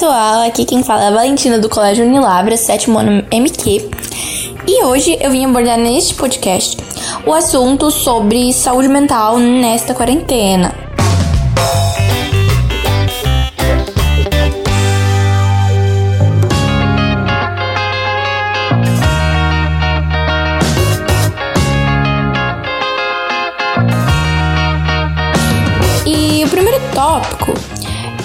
pessoal, aqui quem fala é a Valentina do Colégio Unilabra, sétimo ano MQ. E hoje eu vim abordar neste podcast o assunto sobre saúde mental nesta quarentena. E o primeiro tópico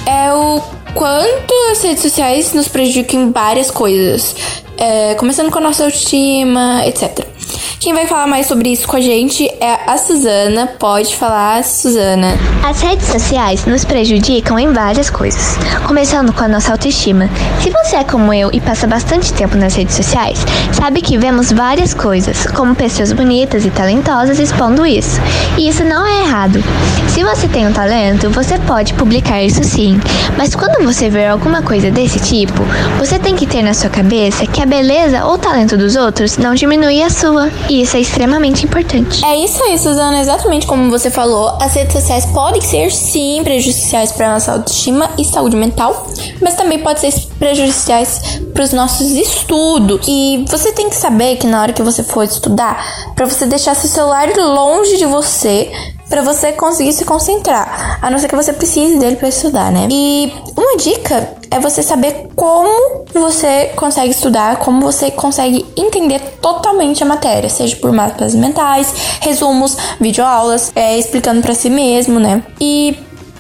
é o quanto as redes sociais nos prejudicam em várias coisas, é, começando com a nossa autoestima, etc. Quem vai falar mais sobre isso com a gente é a Suzana. Pode falar, Suzana. As redes sociais nos prejudicam em várias coisas, começando com a nossa autoestima. Se você é como eu e passa bastante tempo nas redes sociais, sabe que vemos várias coisas, como pessoas bonitas e talentosas expondo isso. E isso não é errado. Se você tem um talento, você pode publicar isso sim, mas quando você ver alguma coisa desse tipo, você tem que ter na sua cabeça que a beleza ou talento dos outros não diminui a sua. E isso é extremamente importante. É isso aí, Suzana, exatamente como você falou. As redes sociais podem ser sim prejudiciais para nossa autoestima e saúde mental, mas também podem ser prejudiciais para os nossos estudos. E você tem que saber que na hora que você for estudar, para você deixar seu celular longe de você, para você conseguir se concentrar, a não ser que você precise dele para estudar, né? E uma dica é você saber como você consegue estudar, como você consegue entender totalmente a matéria, seja por mapas mentais, resumos, videoaulas, é, explicando para si mesmo, né? E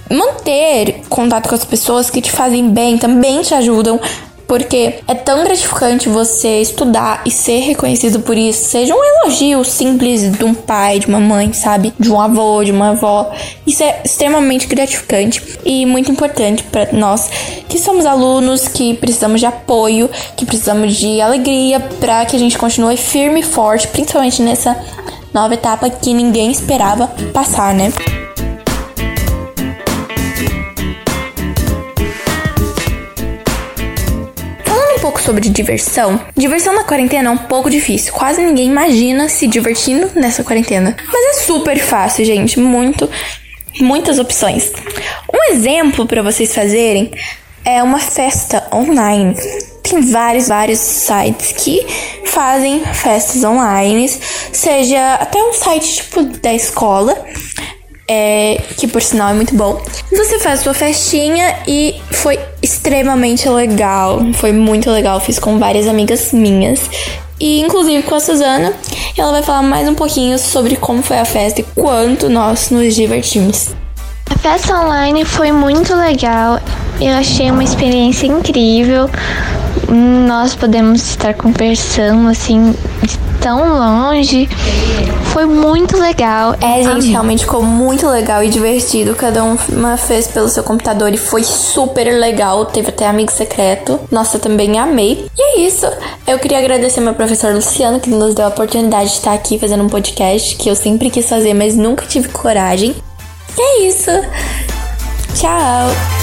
manter contato com as pessoas que te fazem bem também te ajudam porque é tão gratificante você estudar e ser reconhecido por isso, seja um elogio simples de um pai, de uma mãe, sabe? De um avô, de uma avó. Isso é extremamente gratificante e muito importante para nós que somos alunos, que precisamos de apoio, que precisamos de alegria para que a gente continue firme e forte, principalmente nessa nova etapa que ninguém esperava passar, né? Sobre diversão, diversão na quarentena é um pouco difícil. Quase ninguém imagina se divertindo nessa quarentena. Mas é super fácil, gente. Muito, muitas opções. Um exemplo para vocês fazerem é uma festa online. Tem vários, vários sites que fazem festas online, seja até um site tipo da escola é, que por sinal é muito bom. Você faz sua festinha e foi extremamente legal. Foi muito legal. Fiz com várias amigas minhas. E inclusive com a Suzana. Ela vai falar mais um pouquinho sobre como foi a festa e quanto nós nos divertimos. A festa online foi muito legal. Eu achei uma experiência incrível. Nós podemos estar conversando assim de tão longe. Foi muito legal. É, gente, realmente ficou muito legal e divertido. Cada uma fez pelo seu computador e foi super legal. Teve até amigo secreto. Nossa, eu também amei. E é isso. Eu queria agradecer meu professor Luciano, que nos deu a oportunidade de estar aqui fazendo um podcast que eu sempre quis fazer, mas nunca tive coragem. E é isso. Tchau!